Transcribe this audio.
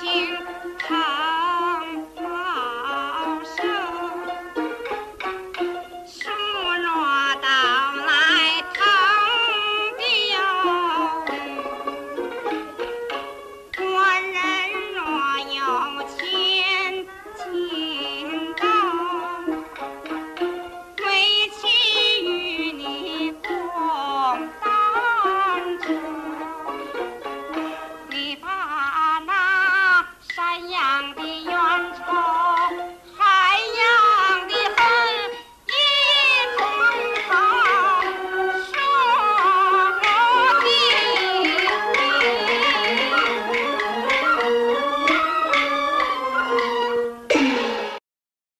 here.